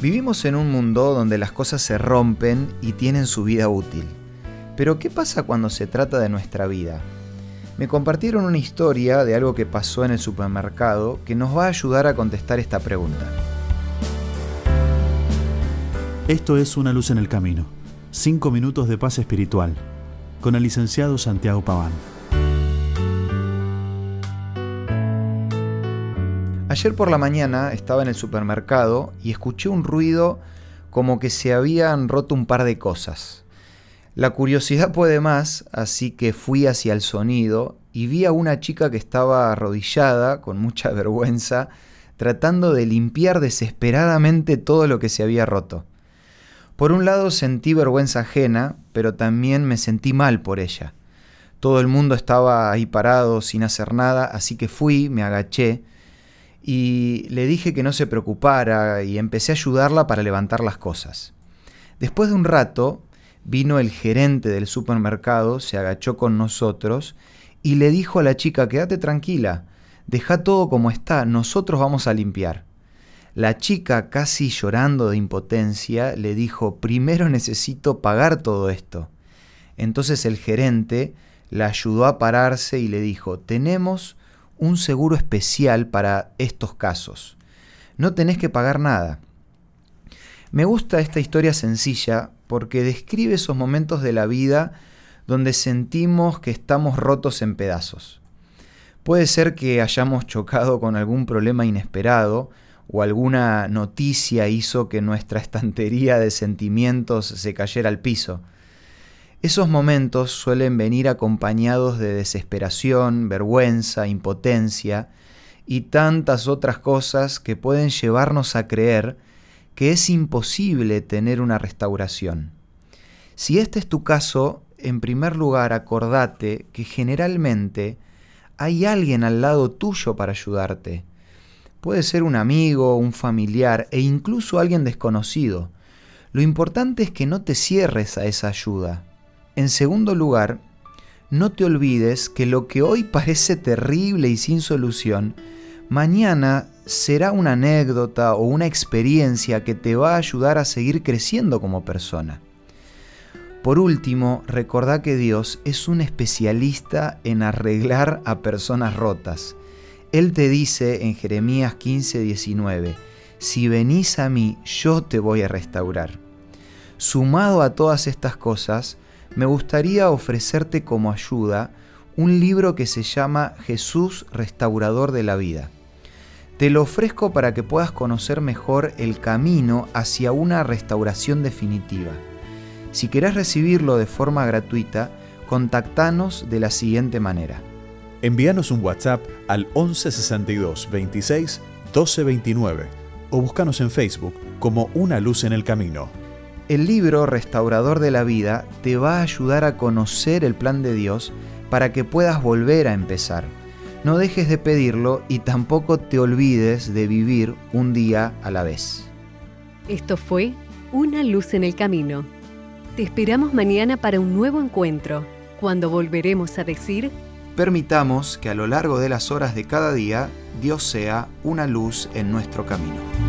Vivimos en un mundo donde las cosas se rompen y tienen su vida útil. Pero ¿qué pasa cuando se trata de nuestra vida? Me compartieron una historia de algo que pasó en el supermercado que nos va a ayudar a contestar esta pregunta. Esto es Una luz en el camino. Cinco minutos de paz espiritual. Con el licenciado Santiago Paván. Ayer por la mañana estaba en el supermercado y escuché un ruido como que se habían roto un par de cosas. La curiosidad puede más, así que fui hacia el sonido y vi a una chica que estaba arrodillada, con mucha vergüenza, tratando de limpiar desesperadamente todo lo que se había roto. Por un lado sentí vergüenza ajena, pero también me sentí mal por ella. Todo el mundo estaba ahí parado sin hacer nada, así que fui, me agaché, y le dije que no se preocupara y empecé a ayudarla para levantar las cosas. Después de un rato, vino el gerente del supermercado, se agachó con nosotros y le dijo a la chica, quédate tranquila, deja todo como está, nosotros vamos a limpiar. La chica, casi llorando de impotencia, le dijo, primero necesito pagar todo esto. Entonces el gerente la ayudó a pararse y le dijo, tenemos un seguro especial para estos casos. No tenés que pagar nada. Me gusta esta historia sencilla porque describe esos momentos de la vida donde sentimos que estamos rotos en pedazos. Puede ser que hayamos chocado con algún problema inesperado o alguna noticia hizo que nuestra estantería de sentimientos se cayera al piso. Esos momentos suelen venir acompañados de desesperación, vergüenza, impotencia y tantas otras cosas que pueden llevarnos a creer que es imposible tener una restauración. Si este es tu caso, en primer lugar acordate que generalmente hay alguien al lado tuyo para ayudarte. Puede ser un amigo, un familiar e incluso alguien desconocido. Lo importante es que no te cierres a esa ayuda. En segundo lugar, no te olvides que lo que hoy parece terrible y sin solución, mañana será una anécdota o una experiencia que te va a ayudar a seguir creciendo como persona. Por último, recordá que Dios es un especialista en arreglar a personas rotas. Él te dice en Jeremías 15, 19, si venís a mí, yo te voy a restaurar. Sumado a todas estas cosas, me gustaría ofrecerte como ayuda un libro que se llama Jesús Restaurador de la Vida. Te lo ofrezco para que puedas conocer mejor el camino hacia una restauración definitiva. Si querés recibirlo de forma gratuita, contactanos de la siguiente manera. Envíanos un WhatsApp al 1162 26 1229 o búscanos en Facebook como Una Luz en el Camino. El libro Restaurador de la Vida te va a ayudar a conocer el plan de Dios para que puedas volver a empezar. No dejes de pedirlo y tampoco te olvides de vivir un día a la vez. Esto fue Una luz en el camino. Te esperamos mañana para un nuevo encuentro, cuando volveremos a decir... Permitamos que a lo largo de las horas de cada día Dios sea una luz en nuestro camino.